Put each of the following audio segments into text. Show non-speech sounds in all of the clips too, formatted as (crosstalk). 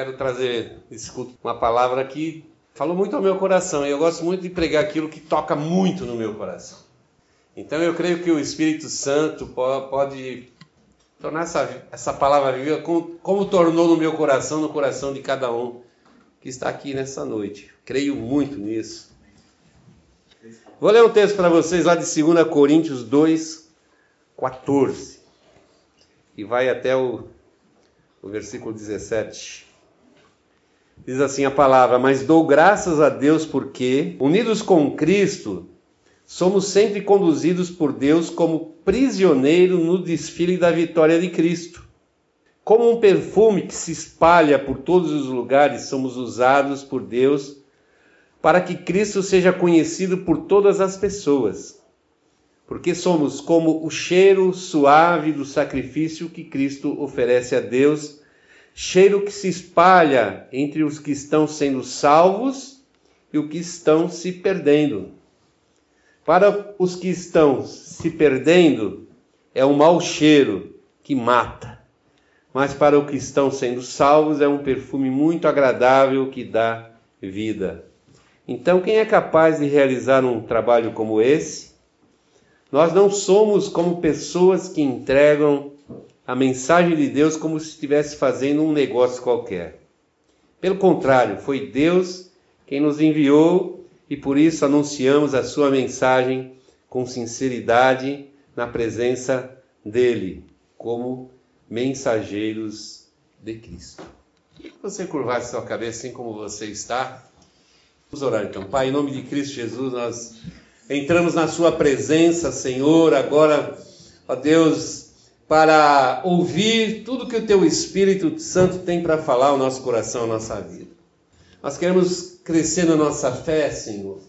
quero trazer uma palavra que falou muito ao meu coração e eu gosto muito de pregar aquilo que toca muito no meu coração. Então eu creio que o Espírito Santo pode tornar essa, essa palavra viva como, como tornou no meu coração, no coração de cada um que está aqui nessa noite. Creio muito nisso. Vou ler um texto para vocês lá de 2 Coríntios 2, 14. E vai até o, o versículo 17. Diz assim a palavra: Mas dou graças a Deus porque, unidos com Cristo, somos sempre conduzidos por Deus como prisioneiro no desfile da vitória de Cristo. Como um perfume que se espalha por todos os lugares, somos usados por Deus para que Cristo seja conhecido por todas as pessoas. Porque somos como o cheiro suave do sacrifício que Cristo oferece a Deus cheiro que se espalha entre os que estão sendo salvos e os que estão se perdendo. Para os que estão se perdendo, é um mau cheiro que mata, mas para os que estão sendo salvos, é um perfume muito agradável que dá vida. Então, quem é capaz de realizar um trabalho como esse? Nós não somos como pessoas que entregam a mensagem de Deus como se estivesse fazendo um negócio qualquer. Pelo contrário, foi Deus quem nos enviou e por isso anunciamos a sua mensagem com sinceridade na presença dele, como mensageiros de Cristo. Que você curvasse sua cabeça assim como você está. Vamos orar então. Pai, em nome de Cristo Jesus, nós entramos na sua presença, Senhor, agora, ó Deus, para ouvir tudo que o Teu Espírito Santo tem para falar ao nosso coração, à nossa vida. Nós queremos crescer na nossa fé, Senhor.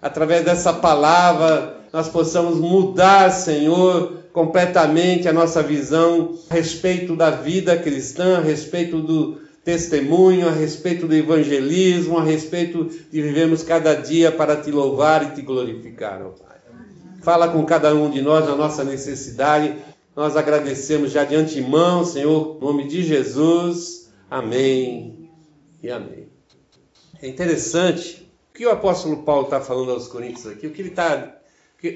Através dessa palavra, nós possamos mudar, Senhor, completamente a nossa visão a respeito da vida cristã, a respeito do testemunho, a respeito do evangelismo, a respeito de vivermos cada dia para te louvar e te glorificar, ó Pai. Fala com cada um de nós a nossa necessidade nós agradecemos já de antemão, Senhor, em nome de Jesus. Amém e amém. É interessante o que o apóstolo Paulo está falando aos Coríntios aqui, o que ele está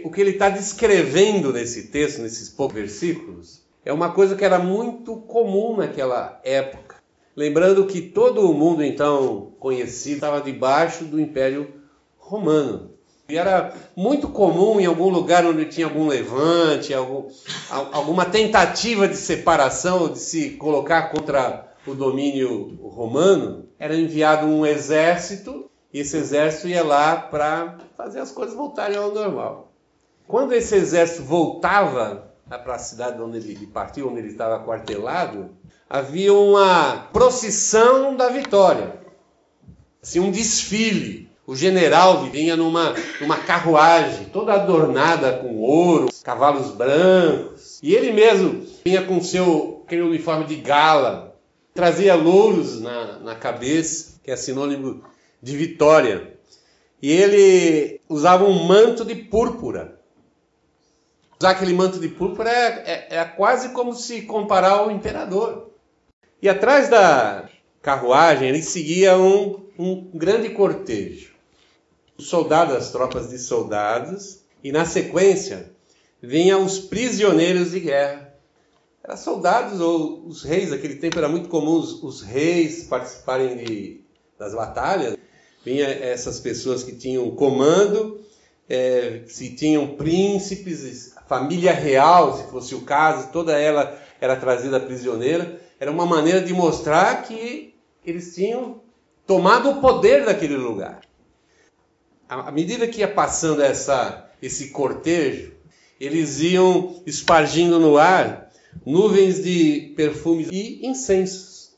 o que ele está descrevendo nesse texto, nesses poucos versículos, é uma coisa que era muito comum naquela época. Lembrando que todo o mundo então conhecido estava debaixo do Império Romano. E era muito comum em algum lugar onde tinha algum levante, algum, alguma tentativa de separação, de se colocar contra o domínio romano, era enviado um exército e esse exército ia lá para fazer as coisas voltarem ao normal. Quando esse exército voltava para a cidade onde ele partiu, onde ele estava quartelado, havia uma procissão da vitória, assim, um desfile o general vinha numa, numa carruagem toda adornada com ouro, cavalos brancos, e ele mesmo vinha com seu aquele uniforme de gala, trazia louros na, na cabeça, que é sinônimo de vitória. E ele usava um manto de púrpura. Usar aquele manto de púrpura é, é, é quase como se comparar ao imperador. E atrás da carruagem ele seguia um, um grande cortejo os soldados, as tropas de soldados, e na sequência vinham os prisioneiros de guerra. Eram soldados ou os reis, naquele tempo era muito comum os, os reis participarem de, das batalhas. Vinha essas pessoas que tinham comando, é, se tinham príncipes, família real, se fosse o caso, toda ela era trazida prisioneira. Era uma maneira de mostrar que eles tinham tomado o poder daquele lugar à medida que ia passando essa, esse cortejo, eles iam espargindo no ar nuvens de perfumes e incensos.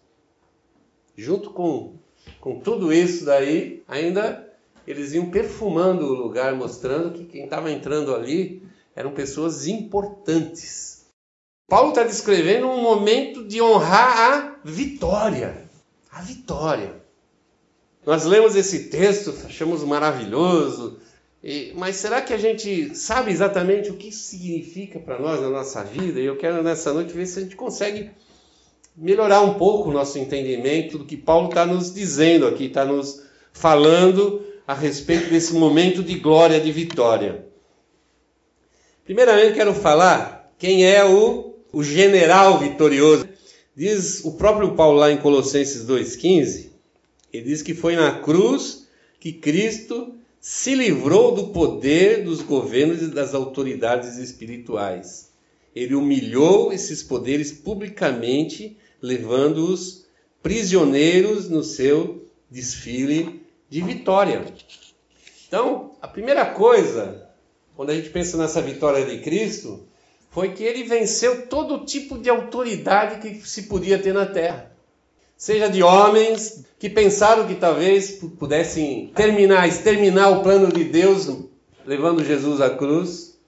Junto com, com tudo isso daí, ainda eles iam perfumando o lugar, mostrando que quem estava entrando ali eram pessoas importantes. Paulo está descrevendo um momento de honrar a vitória. A vitória. Nós lemos esse texto, achamos maravilhoso, e, mas será que a gente sabe exatamente o que significa para nós na nossa vida? E eu quero nessa noite ver se a gente consegue melhorar um pouco o nosso entendimento do que Paulo está nos dizendo aqui, está nos falando a respeito desse momento de glória, de vitória. Primeiramente, quero falar quem é o, o general vitorioso. Diz o próprio Paulo lá em Colossenses 2,15, ele diz que foi na cruz que Cristo se livrou do poder dos governos e das autoridades espirituais. Ele humilhou esses poderes publicamente, levando-os prisioneiros no seu desfile de vitória. Então, a primeira coisa, quando a gente pensa nessa vitória de Cristo, foi que ele venceu todo tipo de autoridade que se podia ter na terra. Seja de homens que pensaram que talvez pudessem terminar, exterminar o plano de Deus, levando Jesus à cruz,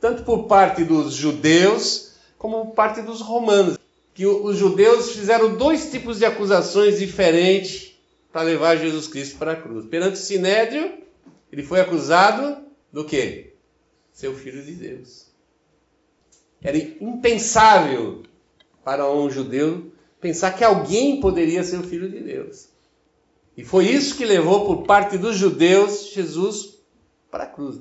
tanto por parte dos judeus como por parte dos romanos. Que os judeus fizeram dois tipos de acusações diferentes para levar Jesus Cristo para a cruz. Perante o Sinédrio, ele foi acusado do quê? Ser o filho de Deus. Era impensável para um judeu pensar que alguém poderia ser o filho de Deus. E foi isso que levou por parte dos judeus Jesus para a cruz.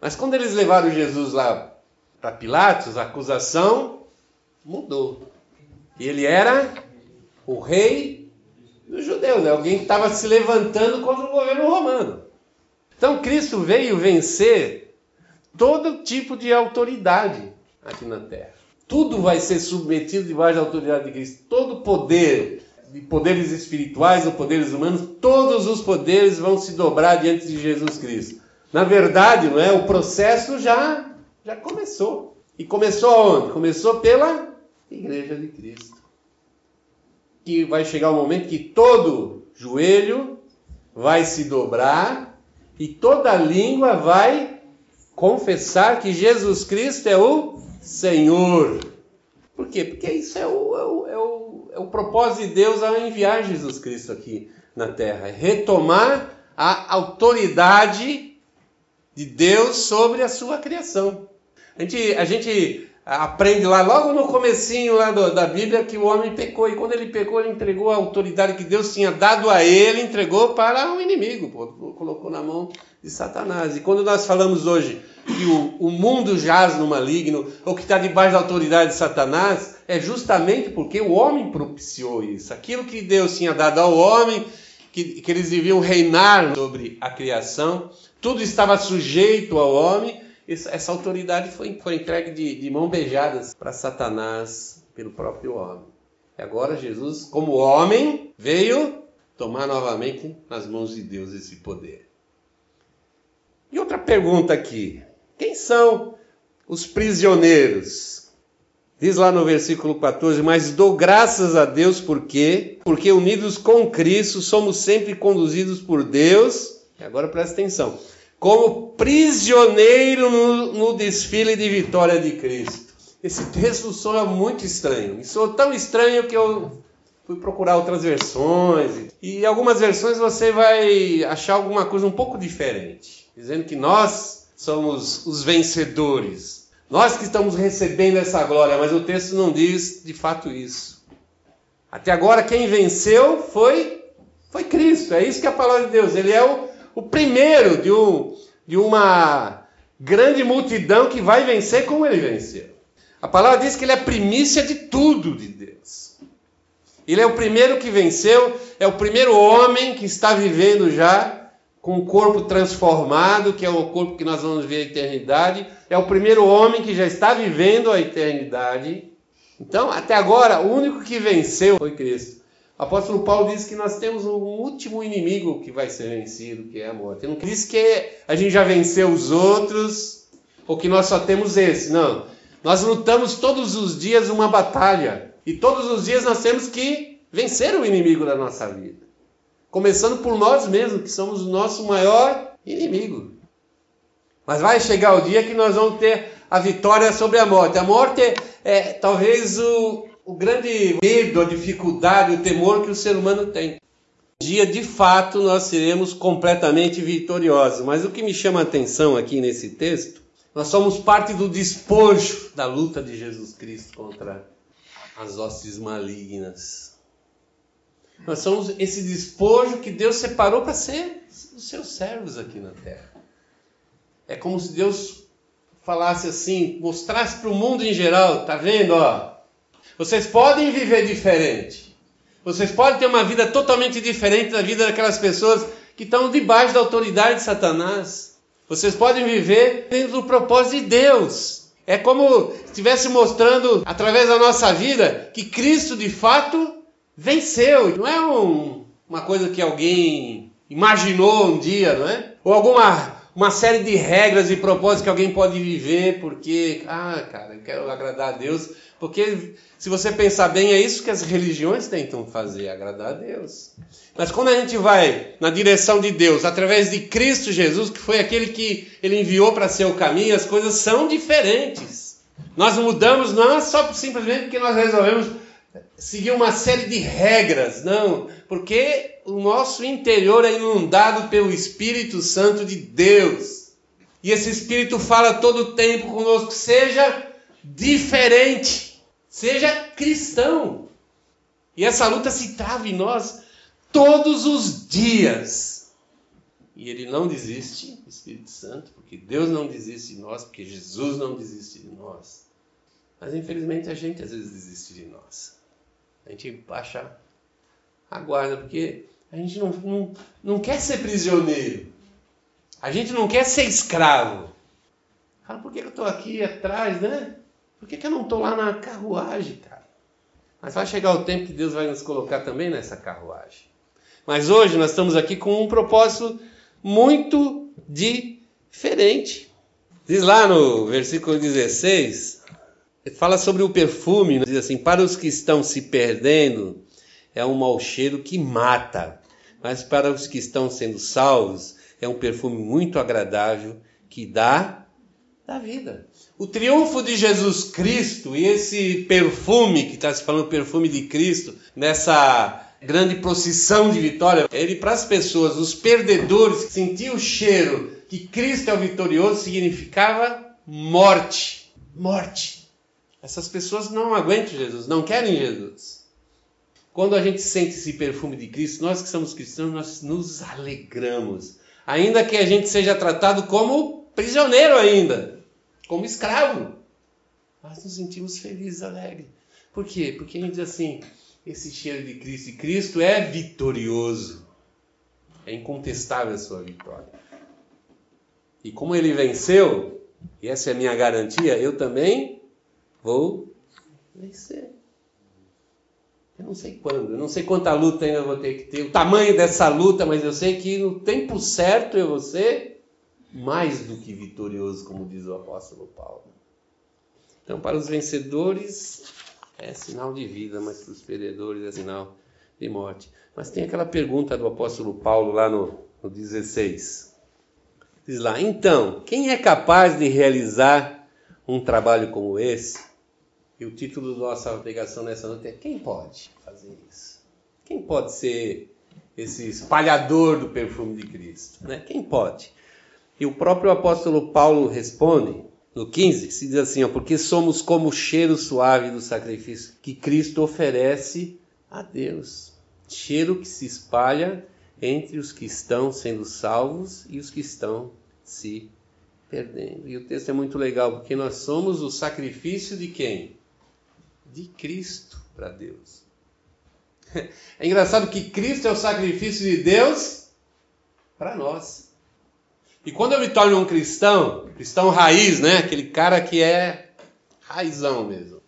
Mas quando eles levaram Jesus lá para Pilatos, a acusação mudou. E ele era o rei dos judeus, né? alguém que estava se levantando contra o governo romano. Então Cristo veio vencer todo tipo de autoridade aqui na terra. Tudo vai ser submetido debaixo da autoridade de Cristo. Todo poder, de poderes espirituais ou poderes humanos, todos os poderes vão se dobrar diante de Jesus Cristo. Na verdade, não é? O processo já já começou. E começou onde? Começou pela Igreja de Cristo. Que vai chegar o um momento que todo joelho vai se dobrar e toda língua vai confessar que Jesus Cristo é o Senhor. Por quê? Porque isso é o, é o, é o, é o propósito de Deus ao enviar Jesus Cristo aqui na terra. É retomar a autoridade de Deus sobre a sua criação. A gente, a gente aprende lá, logo no comecinho lá do, da Bíblia, que o homem pecou. E quando ele pecou, ele entregou a autoridade que Deus tinha dado a ele, entregou para o inimigo, pô, colocou na mão de Satanás. E quando nós falamos hoje que o, o mundo jaz no maligno, ou que está debaixo da autoridade de Satanás, é justamente porque o homem propiciou isso. Aquilo que Deus tinha dado ao homem, que, que eles deviam reinar sobre a criação, tudo estava sujeito ao homem, essa autoridade foi, foi entregue de, de mão beijadas para Satanás pelo próprio homem. E agora Jesus, como homem, veio tomar novamente nas mãos de Deus esse poder. E outra pergunta aqui: quem são os prisioneiros? Diz lá no versículo 14: Mas dou graças a Deus porque, porque unidos com Cristo somos sempre conduzidos por Deus. E agora presta atenção: como prisioneiro no, no desfile de vitória de Cristo. Esse texto soa muito estranho. E soa tão estranho que eu fui procurar outras versões. E algumas versões você vai achar alguma coisa um pouco diferente. Dizendo que nós somos os vencedores. Nós que estamos recebendo essa glória. Mas o texto não diz de fato isso. Até agora quem venceu foi, foi Cristo. É isso que é a palavra de Deus. Ele é o o primeiro de, um, de uma grande multidão que vai vencer como ele venceu. A palavra diz que ele é primícia de tudo de Deus. Ele é o primeiro que venceu, é o primeiro homem que está vivendo já com o corpo transformado, que é o corpo que nós vamos ver a eternidade. É o primeiro homem que já está vivendo a eternidade. Então, até agora, o único que venceu foi Cristo. O apóstolo Paulo diz que nós temos um último inimigo que vai ser vencido, que é a morte. Ele não diz que a gente já venceu os outros, ou que nós só temos esse. Não. Nós lutamos todos os dias uma batalha. E todos os dias nós temos que vencer o inimigo da nossa vida. Começando por nós mesmos, que somos o nosso maior inimigo. Mas vai chegar o dia que nós vamos ter a vitória sobre a morte. A morte é, é talvez o, o grande medo, a dificuldade, o temor que o ser humano tem. Um dia, de fato, nós seremos completamente vitoriosos. Mas o que me chama a atenção aqui nesse texto, nós somos parte do despojo da luta de Jesus Cristo contra as hostes malignas. Nós somos esse despojo que Deus separou para ser os seus servos aqui na terra. É como se Deus falasse assim, mostrasse para o mundo em geral, tá vendo, ó? Vocês podem viver diferente. Vocês podem ter uma vida totalmente diferente da vida daquelas pessoas que estão debaixo da autoridade de Satanás. Vocês podem viver dentro do propósito de Deus. É como se estivesse mostrando através da nossa vida que Cristo de fato venceu. Não é um, uma coisa que alguém imaginou um dia, não é? Ou alguma uma série de regras e propósitos que alguém pode viver porque, ah, cara, eu quero agradar a Deus. Porque se você pensar bem, é isso que as religiões tentam fazer, agradar a Deus. Mas quando a gente vai na direção de Deus, através de Cristo Jesus, que foi aquele que ele enviou para ser o caminho, as coisas são diferentes. Nós mudamos não é só simplesmente porque nós resolvemos seguir uma série de regras, não, porque o nosso interior é inundado pelo Espírito Santo de Deus. E esse Espírito fala todo o tempo conosco, seja diferente, seja cristão. E essa luta se trava em nós todos os dias. E ele não desiste, Espírito Santo, porque Deus não desiste de nós, porque Jesus não desiste de nós. Mas infelizmente a gente às vezes desiste de nós. A gente baixa a guarda, porque a gente não, não, não quer ser prisioneiro. A gente não quer ser escravo. Fala, por que eu estou aqui atrás, né? Por que, que eu não estou lá na carruagem, cara? Mas vai chegar o tempo que Deus vai nos colocar também nessa carruagem. Mas hoje nós estamos aqui com um propósito muito diferente. Diz lá no versículo 16, fala sobre o perfume, né? diz assim: Para os que estão se perdendo, é um mau cheiro que mata, mas para os que estão sendo salvos, é um perfume muito agradável que dá da vida. O triunfo de Jesus Cristo e esse perfume, que está se falando perfume de Cristo, nessa grande procissão de vitória, ele para as pessoas, os perdedores, que sentiam o cheiro que Cristo é o vitorioso, significava morte. Morte. Essas pessoas não aguentam Jesus, não querem Jesus. Quando a gente sente esse perfume de Cristo, nós que somos cristãos, nós nos alegramos. Ainda que a gente seja tratado como prisioneiro ainda, como escravo. Nós nos sentimos felizes, alegres. Por quê? Porque a gente diz assim, esse cheiro de Cristo. E Cristo é vitorioso. É incontestável a sua vitória. E como ele venceu, e essa é a minha garantia, eu também vou vencer. Eu não sei quando, eu não sei quanta luta ainda vou ter que ter, o tamanho dessa luta, mas eu sei que no tempo certo eu vou ser mais do que vitorioso, como diz o apóstolo Paulo. Então, para os vencedores, é sinal de vida, mas para os perdedores é sinal de morte. Mas tem aquela pergunta do apóstolo Paulo lá no, no 16. Diz lá: Então, quem é capaz de realizar um trabalho como esse? E o título da nossa pregação nessa noite é: Quem pode fazer isso? Quem pode ser esse espalhador do perfume de Cristo? Né? Quem pode? E o próprio apóstolo Paulo responde no 15, se diz assim, ó, porque somos como o cheiro suave do sacrifício que Cristo oferece a Deus. Cheiro que se espalha entre os que estão sendo salvos e os que estão se perdendo. E o texto é muito legal, porque nós somos o sacrifício de quem? De Cristo para Deus. (laughs) É engraçado que Cristo é o sacrifício de Deus para nós. E quando eu me torno um cristão, cristão raiz, né? Aquele cara que é raizão mesmo.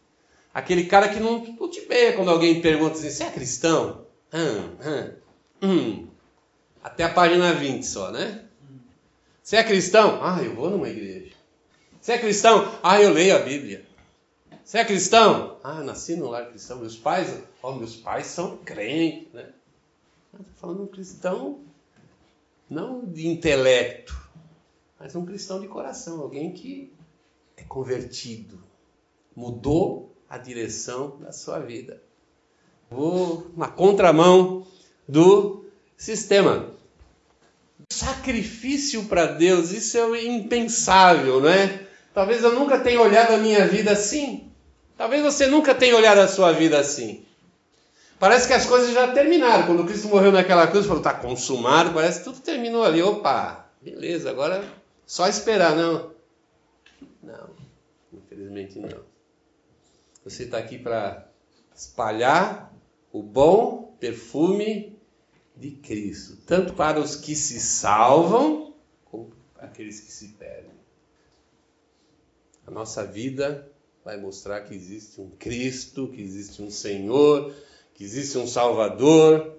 Aquele cara que não, te vê quando alguém pergunta assim, você é cristão? Hum, hum, hum. Até a página 20 só, né? Você é cristão? Ah, eu vou numa igreja. Você é cristão? Ah, eu leio a Bíblia. Você é cristão? Ah, nasci no lar cristão. Meus pais, oh, meus pais são crentes, né? Estou falando um cristão não de intelecto, mas um cristão de coração, alguém que é convertido, mudou a direção da sua vida. Vou na contramão do sistema. Sacrifício para Deus, isso é impensável, não é? Talvez eu nunca tenha olhado a minha vida assim. Talvez você nunca tenha olhado a sua vida assim. Parece que as coisas já terminaram. Quando Cristo morreu naquela cruz, falou, está consumado, parece que tudo terminou ali. Opa, beleza, agora só esperar, não. Não, infelizmente não. Você está aqui para espalhar o bom perfume de Cristo, tanto para os que se salvam, como para aqueles que se perdem. A nossa vida vai mostrar que existe um Cristo, que existe um Senhor, que existe um Salvador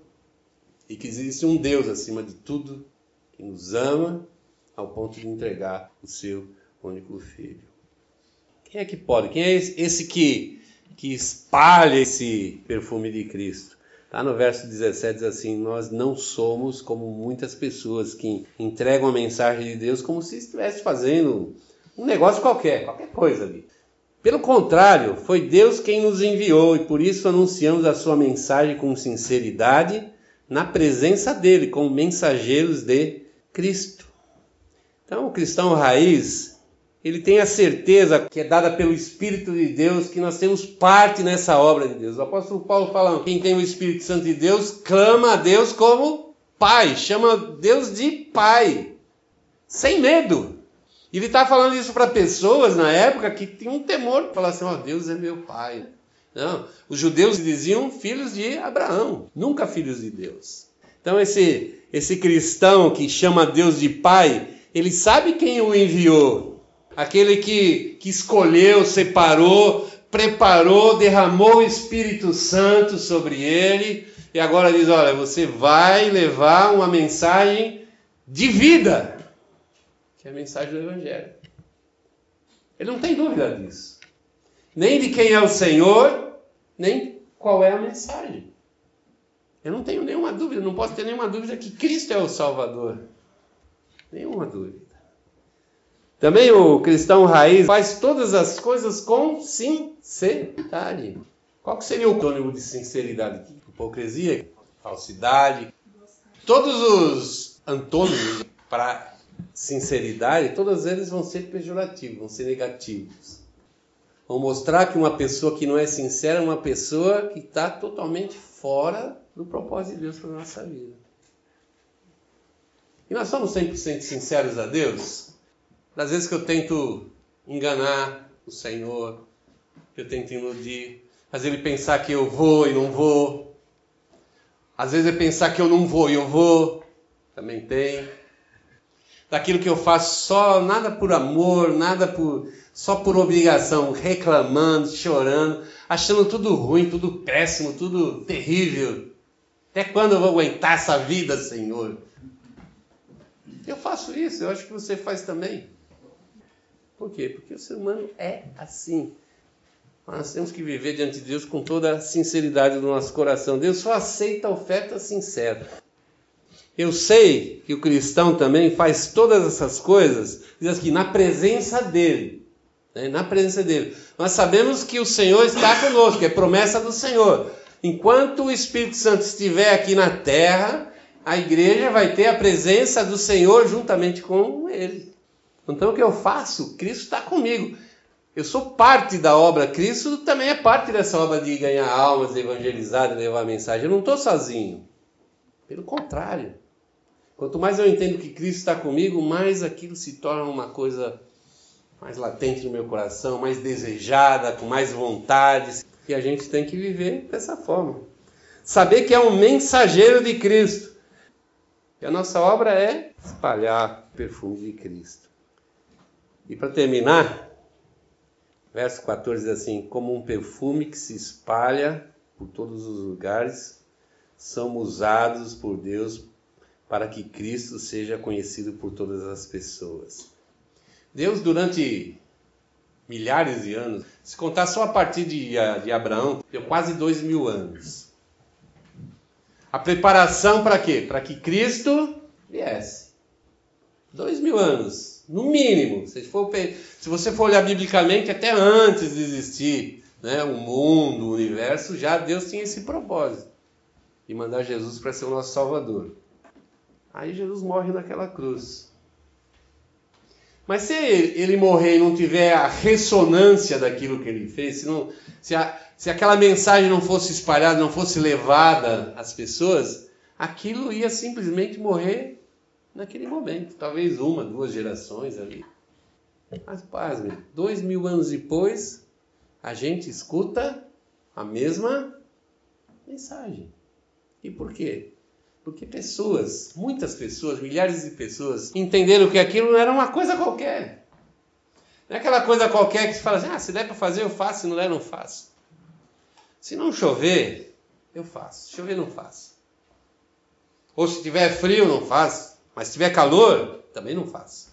e que existe um Deus acima de tudo que nos ama ao ponto de entregar o seu único filho. Quem é que pode? Quem é esse que, que espalha esse perfume de Cristo? Lá no verso 17 diz assim: Nós não somos como muitas pessoas que entregam a mensagem de Deus como se estivesse fazendo um negócio qualquer, qualquer coisa ali. Pelo contrário, foi Deus quem nos enviou e por isso anunciamos a sua mensagem com sinceridade na presença dele, como mensageiros de Cristo. Então, o cristão raiz, ele tem a certeza que é dada pelo Espírito de Deus que nós temos parte nessa obra de Deus. O apóstolo Paulo fala: quem tem o Espírito Santo de Deus clama a Deus como Pai, chama Deus de Pai, sem medo. Ele está falando isso para pessoas na época que tinham um temor falar assim: ó, oh, Deus é meu pai. Não, os judeus diziam filhos de Abraão, nunca filhos de Deus. Então esse esse cristão que chama Deus de pai, ele sabe quem o enviou. Aquele que, que escolheu, separou, preparou, derramou o Espírito Santo sobre ele e agora diz: Olha, você vai levar uma mensagem de vida que é a mensagem do Evangelho. Ele não tem dúvida disso. Nem de quem é o Senhor, nem qual é a mensagem. Eu não tenho nenhuma dúvida, não posso ter nenhuma dúvida que Cristo é o Salvador. Nenhuma dúvida. Também o cristão raiz faz todas as coisas com sinceridade. Qual seria o antônimo de sinceridade? Hipocrisia, falsidade. Todos os antônimos para sinceridade, todos eles vão ser pejorativos, vão ser negativos. Vão mostrar que uma pessoa que não é sincera é uma pessoa que está totalmente fora do propósito de Deus para a nossa vida. E nós somos 100% sinceros a Deus? Das vezes que eu tento enganar o Senhor, que eu tento iludir, fazer ele pensar que eu vou e não vou. Às vezes é pensar que eu não vou e eu vou, também tem daquilo que eu faço só nada por amor, nada por só por obrigação, reclamando, chorando, achando tudo ruim, tudo péssimo, tudo terrível. Até quando eu vou aguentar essa vida, Senhor? Eu faço isso, eu acho que você faz também. Por quê? Porque o ser humano é assim. Nós temos que viver diante de Deus com toda a sinceridade do nosso coração. Deus só aceita a oferta sincera. Eu sei que o cristão também faz todas essas coisas, diz aqui, na presença dele. Né? Na presença dele. Nós sabemos que o Senhor está conosco, é promessa do Senhor. Enquanto o Espírito Santo estiver aqui na terra, a igreja vai ter a presença do Senhor juntamente com ele. Então o que eu faço? Cristo está comigo. Eu sou parte da obra, Cristo também é parte dessa obra de ganhar almas, de evangelizar, de levar a mensagem. Eu não estou sozinho. Pelo contrário. Quanto mais eu entendo que Cristo está comigo, mais aquilo se torna uma coisa mais latente no meu coração, mais desejada, com mais vontade. E a gente tem que viver dessa forma. Saber que é um mensageiro de Cristo. E a nossa obra é espalhar o perfume de Cristo. E para terminar, verso 14 diz assim: Como um perfume que se espalha por todos os lugares, somos usados por Deus para que Cristo seja conhecido por todas as pessoas. Deus, durante milhares de anos, se contar só a partir de, de Abraão, deu quase dois mil anos. A preparação para quê? Para que Cristo viesse. Dois mil anos, no mínimo. Se, for, se você for olhar biblicamente, até antes de existir né, o mundo, o universo, já Deus tinha esse propósito de mandar Jesus para ser o nosso Salvador. Aí Jesus morre naquela cruz. Mas se ele morrer e não tiver a ressonância daquilo que ele fez, se, não, se, a, se aquela mensagem não fosse espalhada, não fosse levada às pessoas, aquilo ia simplesmente morrer naquele momento. Talvez uma, duas gerações ali. Mas pasme, dois mil anos depois, a gente escuta a mesma mensagem. E por quê? Porque pessoas, muitas pessoas, milhares de pessoas, entenderam que aquilo não era uma coisa qualquer. Não é aquela coisa qualquer que se fala assim, ah, se der para fazer eu faço, se não der não faço. Se não chover, eu faço. Se chover, não faço. Ou se tiver frio, não faço. Mas se tiver calor, também não faço.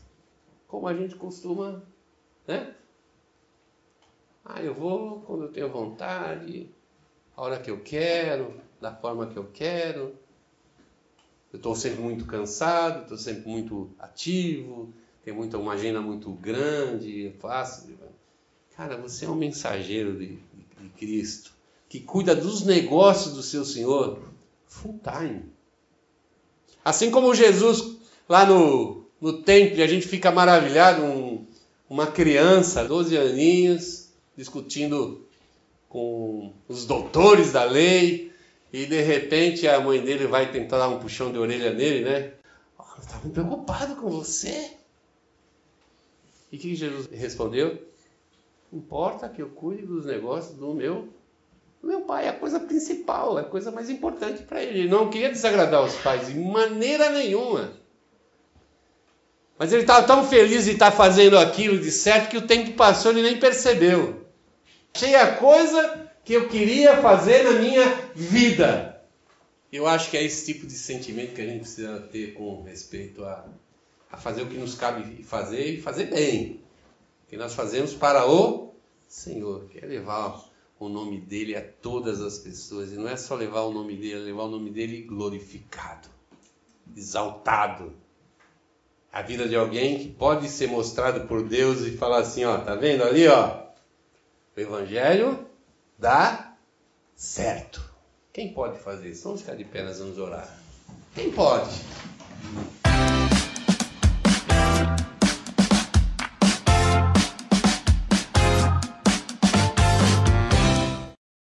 Como a gente costuma, né? Ah, eu vou quando eu tenho vontade, a hora que eu quero, da forma que eu quero. Eu estou sempre muito cansado, estou sempre muito ativo, tenho muita, uma agenda muito grande, é fácil. Cara, você é um mensageiro de, de, Cristo, que cuida dos negócios do seu Senhor full time. Assim como Jesus lá no, no templo, a gente fica maravilhado, um, uma criança, 12 aninhos, discutindo com os doutores da lei, e de repente a mãe dele vai tentar dar um puxão de orelha nele, né? Oh, eu estava preocupado com você. E o que Jesus respondeu? Importa que eu cuide dos negócios do meu, meu pai, é a coisa principal, é a coisa mais importante para ele. Ele não queria desagradar os pais de maneira nenhuma. Mas ele estava tão feliz de estar fazendo aquilo de certo que o tempo passou e ele nem percebeu. Achei a coisa que eu queria fazer na minha vida. Eu acho que é esse tipo de sentimento que a gente precisa ter com respeito a, a fazer o que nos cabe fazer e fazer bem. Que nós fazemos para o Senhor, que é levar o nome dele a todas as pessoas. E não é só levar o nome dele, é levar o nome dele glorificado, exaltado. A vida de alguém que pode ser mostrado por Deus e falar assim, ó, tá vendo ali, ó? O Evangelho dá certo. Quem pode fazer isso? Vamos ficar de pé, nós vamos orar. Quem pode?